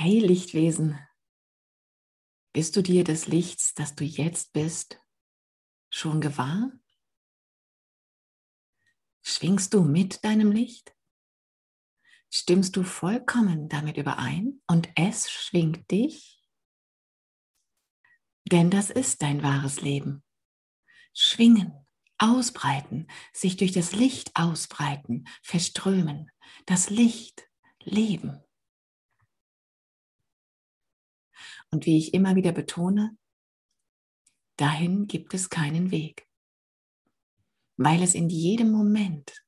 Hey Lichtwesen, bist du dir des Lichts, das du jetzt bist, schon gewahr? Schwingst du mit deinem Licht? Stimmst du vollkommen damit überein und es schwingt dich? Denn das ist dein wahres Leben. Schwingen, ausbreiten, sich durch das Licht ausbreiten, verströmen, das Licht leben. Und wie ich immer wieder betone, dahin gibt es keinen Weg, weil es in jedem Moment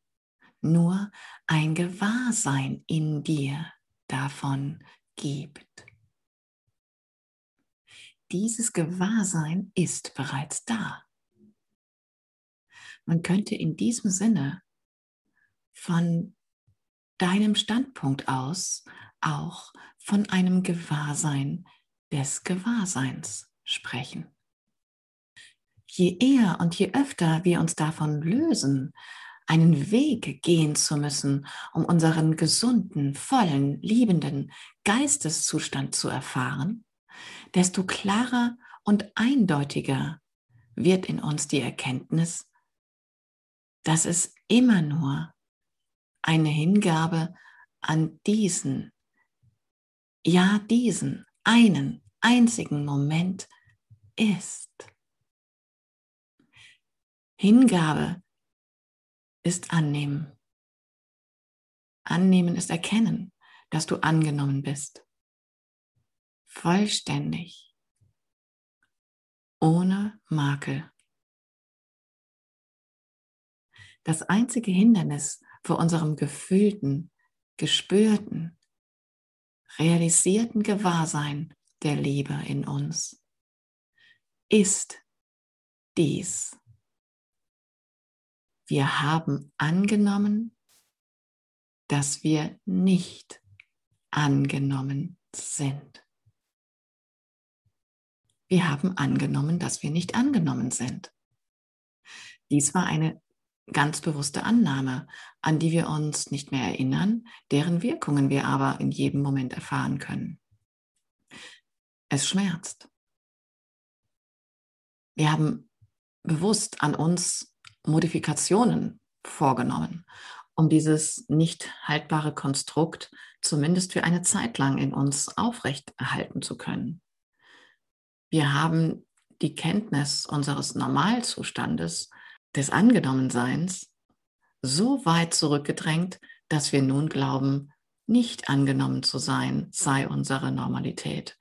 nur ein Gewahrsein in dir davon gibt. Dieses Gewahrsein ist bereits da. Man könnte in diesem Sinne von deinem Standpunkt aus auch von einem Gewahrsein des Gewahrseins sprechen. Je eher und je öfter wir uns davon lösen, einen Weg gehen zu müssen, um unseren gesunden, vollen, liebenden Geisteszustand zu erfahren, desto klarer und eindeutiger wird in uns die Erkenntnis, dass es immer nur eine Hingabe an diesen, ja diesen einen einzigen Moment ist. Hingabe ist annehmen. Annehmen ist erkennen, dass du angenommen bist. Vollständig. Ohne Makel. Das einzige Hindernis vor unserem gefühlten, gespürten, realisierten Gewahrsein der Liebe in uns ist dies. Wir haben angenommen, dass wir nicht angenommen sind. Wir haben angenommen, dass wir nicht angenommen sind. Dies war eine ganz bewusste Annahme, an die wir uns nicht mehr erinnern, deren Wirkungen wir aber in jedem Moment erfahren können. Es schmerzt. Wir haben bewusst an uns Modifikationen vorgenommen, um dieses nicht haltbare Konstrukt zumindest für eine Zeit lang in uns aufrechterhalten zu können. Wir haben die Kenntnis unseres Normalzustandes des Angenommenseins so weit zurückgedrängt, dass wir nun glauben, nicht angenommen zu sein, sei unsere Normalität.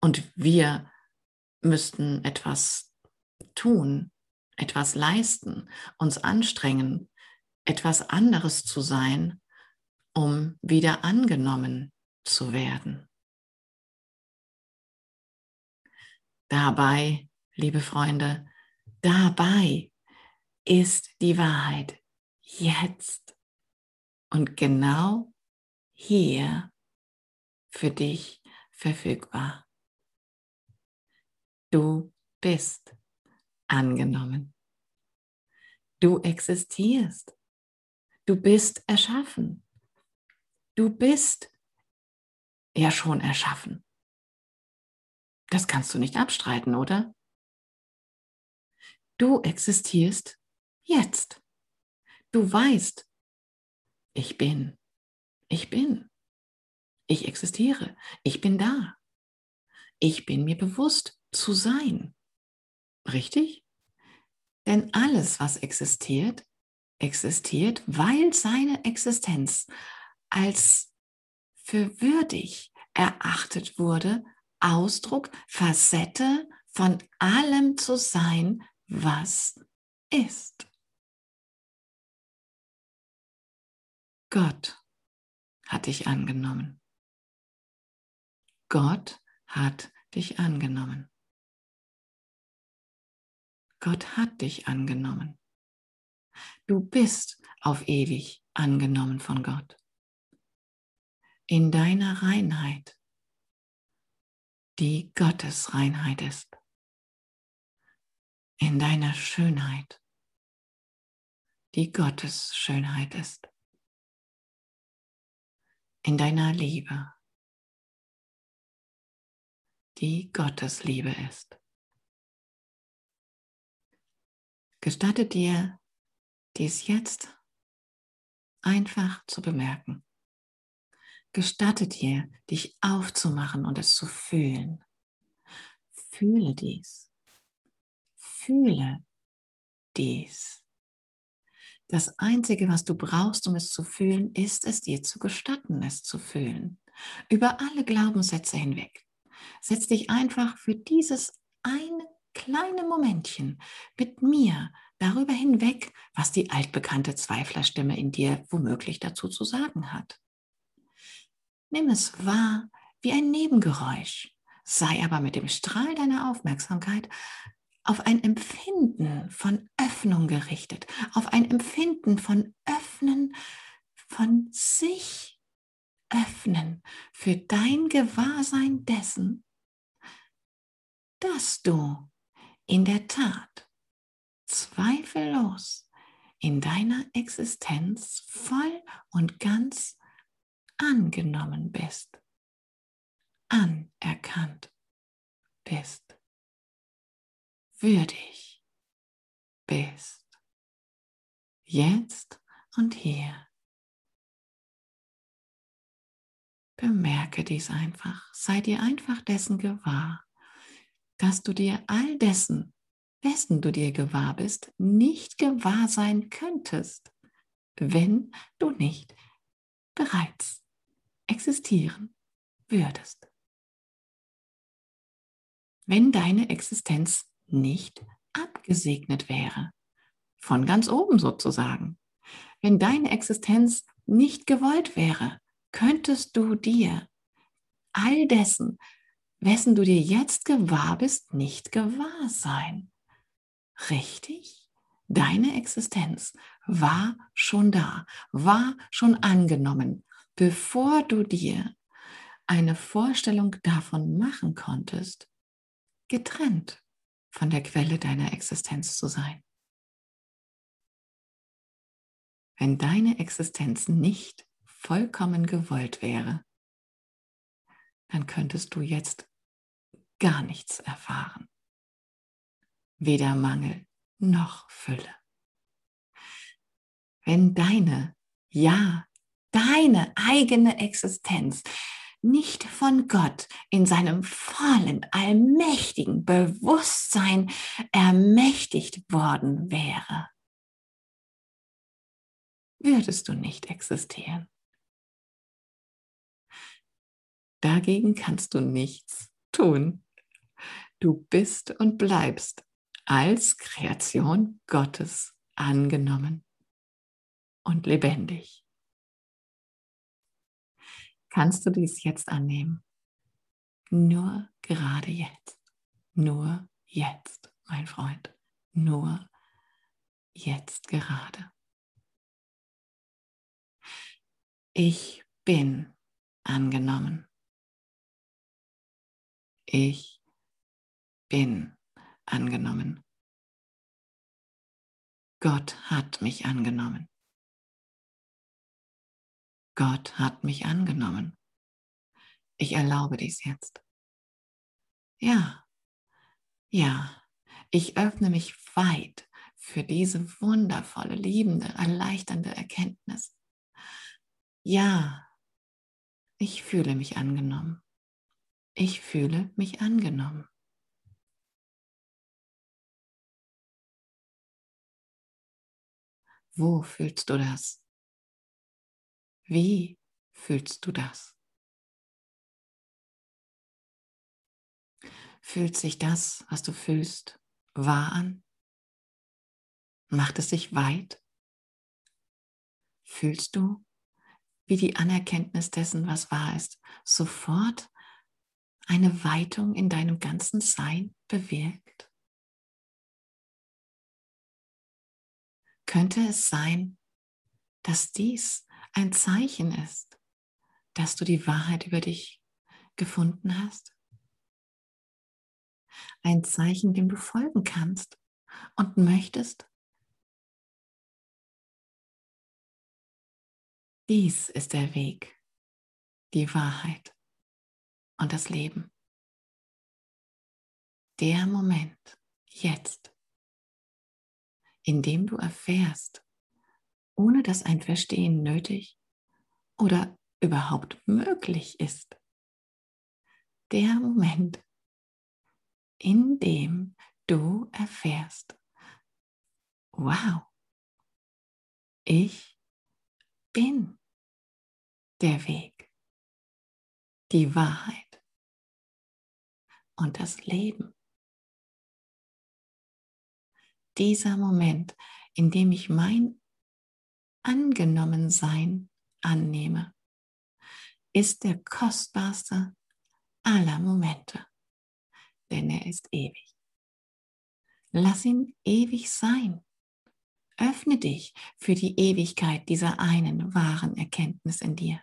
Und wir müssten etwas tun, etwas leisten, uns anstrengen, etwas anderes zu sein, um wieder angenommen zu werden. Dabei, liebe Freunde, dabei ist die Wahrheit jetzt und genau hier für dich verfügbar. Du bist angenommen. Du existierst. Du bist erschaffen. Du bist ja schon erschaffen. Das kannst du nicht abstreiten, oder? Du existierst Jetzt. Du weißt, ich bin, ich bin, ich existiere, ich bin da. Ich bin mir bewusst zu sein. Richtig? Denn alles, was existiert, existiert, weil seine Existenz als für würdig erachtet wurde, Ausdruck, Facette von allem zu sein, was ist. Gott hat dich angenommen. Gott hat dich angenommen. Gott hat dich angenommen. Du bist auf ewig angenommen von Gott. In deiner Reinheit, die Gottes Reinheit ist. In deiner Schönheit, die Gottes Schönheit ist in deiner Liebe, die Gottes Liebe ist. Gestatte dir, dies jetzt einfach zu bemerken. Gestatte dir, dich aufzumachen und es zu fühlen. Fühle dies. Fühle dies. Das Einzige, was du brauchst, um es zu fühlen, ist es dir zu gestatten, es zu fühlen. Über alle Glaubenssätze hinweg. Setz dich einfach für dieses eine kleine Momentchen mit mir darüber hinweg, was die altbekannte Zweiflerstimme in dir womöglich dazu zu sagen hat. Nimm es wahr wie ein Nebengeräusch, sei aber mit dem Strahl deiner Aufmerksamkeit auf ein Empfinden von Öffnung gerichtet, auf ein Empfinden von Öffnen, von sich öffnen für dein Gewahrsein dessen, dass du in der Tat zweifellos in deiner Existenz voll und ganz angenommen bist, anerkannt bist, würdig bist, jetzt und hier. Bemerke dies einfach, sei dir einfach dessen gewahr, dass du dir all dessen, dessen du dir gewahr bist, nicht gewahr sein könntest, wenn du nicht bereits existieren würdest. Wenn deine Existenz nicht abgesegnet wäre, von ganz oben sozusagen. Wenn deine Existenz nicht gewollt wäre, könntest du dir all dessen, wessen du dir jetzt gewahr bist, nicht gewahr sein. Richtig? Deine Existenz war schon da, war schon angenommen, bevor du dir eine Vorstellung davon machen konntest, getrennt von der Quelle deiner Existenz zu sein. Wenn deine Existenz nicht vollkommen gewollt wäre, dann könntest du jetzt gar nichts erfahren. Weder Mangel noch Fülle. Wenn deine, ja, deine eigene Existenz nicht von Gott in seinem vollen, allmächtigen Bewusstsein ermächtigt worden wäre, würdest du nicht existieren. Dagegen kannst du nichts tun. Du bist und bleibst als Kreation Gottes angenommen und lebendig. Kannst du dies jetzt annehmen? Nur gerade jetzt. Nur jetzt, mein Freund. Nur jetzt gerade. Ich bin angenommen. Ich bin angenommen. Gott hat mich angenommen. Gott hat mich angenommen. Ich erlaube dies jetzt. Ja, ja, ich öffne mich weit für diese wundervolle, liebende, erleichternde Erkenntnis. Ja, ich fühle mich angenommen. Ich fühle mich angenommen. Wo fühlst du das? Wie fühlst du das? Fühlt sich das, was du fühlst, wahr an? Macht es sich weit? Fühlst du, wie die Anerkenntnis dessen, was wahr ist, sofort eine Weitung in deinem ganzen Sein bewirkt? Könnte es sein, dass dies ein Zeichen ist, dass du die Wahrheit über dich gefunden hast? Ein Zeichen, dem du folgen kannst und möchtest? Dies ist der Weg, die Wahrheit und das Leben. der Moment, jetzt, in dem du erfährst, ohne dass ein Verstehen nötig oder überhaupt möglich ist. Der Moment, in dem du erfährst, wow, ich bin der Weg, die Wahrheit und das Leben. Dieser Moment, in dem ich mein Angenommensein annehme, ist der kostbarste aller Momente, denn er ist ewig. Lass ihn ewig sein. Öffne dich für die Ewigkeit dieser einen wahren Erkenntnis in dir.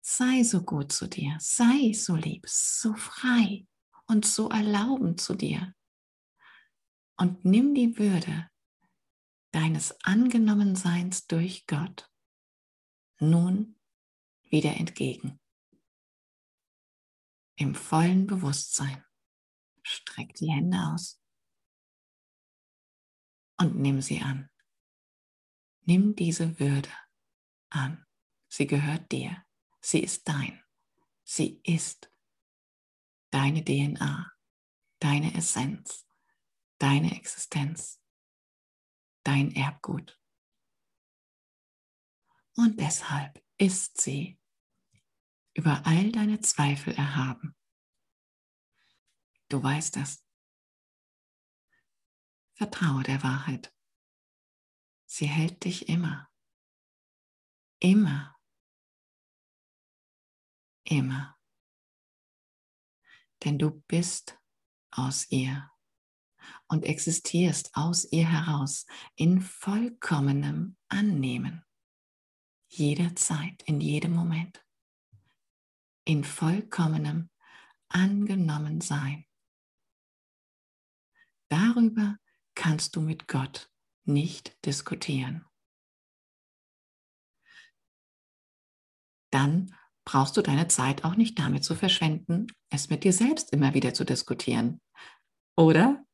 Sei so gut zu dir, sei so lieb, so frei und so erlaubend zu dir. Und nimm die Würde deines Angenommenseins durch Gott nun wieder entgegen. Im vollen Bewusstsein. Streck die Hände aus und nimm sie an. Nimm diese Würde an. Sie gehört dir. Sie ist dein. Sie ist deine DNA, deine Essenz, deine Existenz, dein Erbgut. Und deshalb ist sie über all deine Zweifel erhaben. Du weißt es. Vertraue der Wahrheit. Sie hält dich immer. Immer. Immer. Denn du bist aus ihr und existierst aus ihr heraus in vollkommenem Annehmen. Jederzeit, in jedem Moment. In vollkommenem Angenommensein. Darüber kannst du mit Gott nicht diskutieren. Dann brauchst du deine Zeit auch nicht damit zu verschwenden, es mit dir selbst immer wieder zu diskutieren. Oder?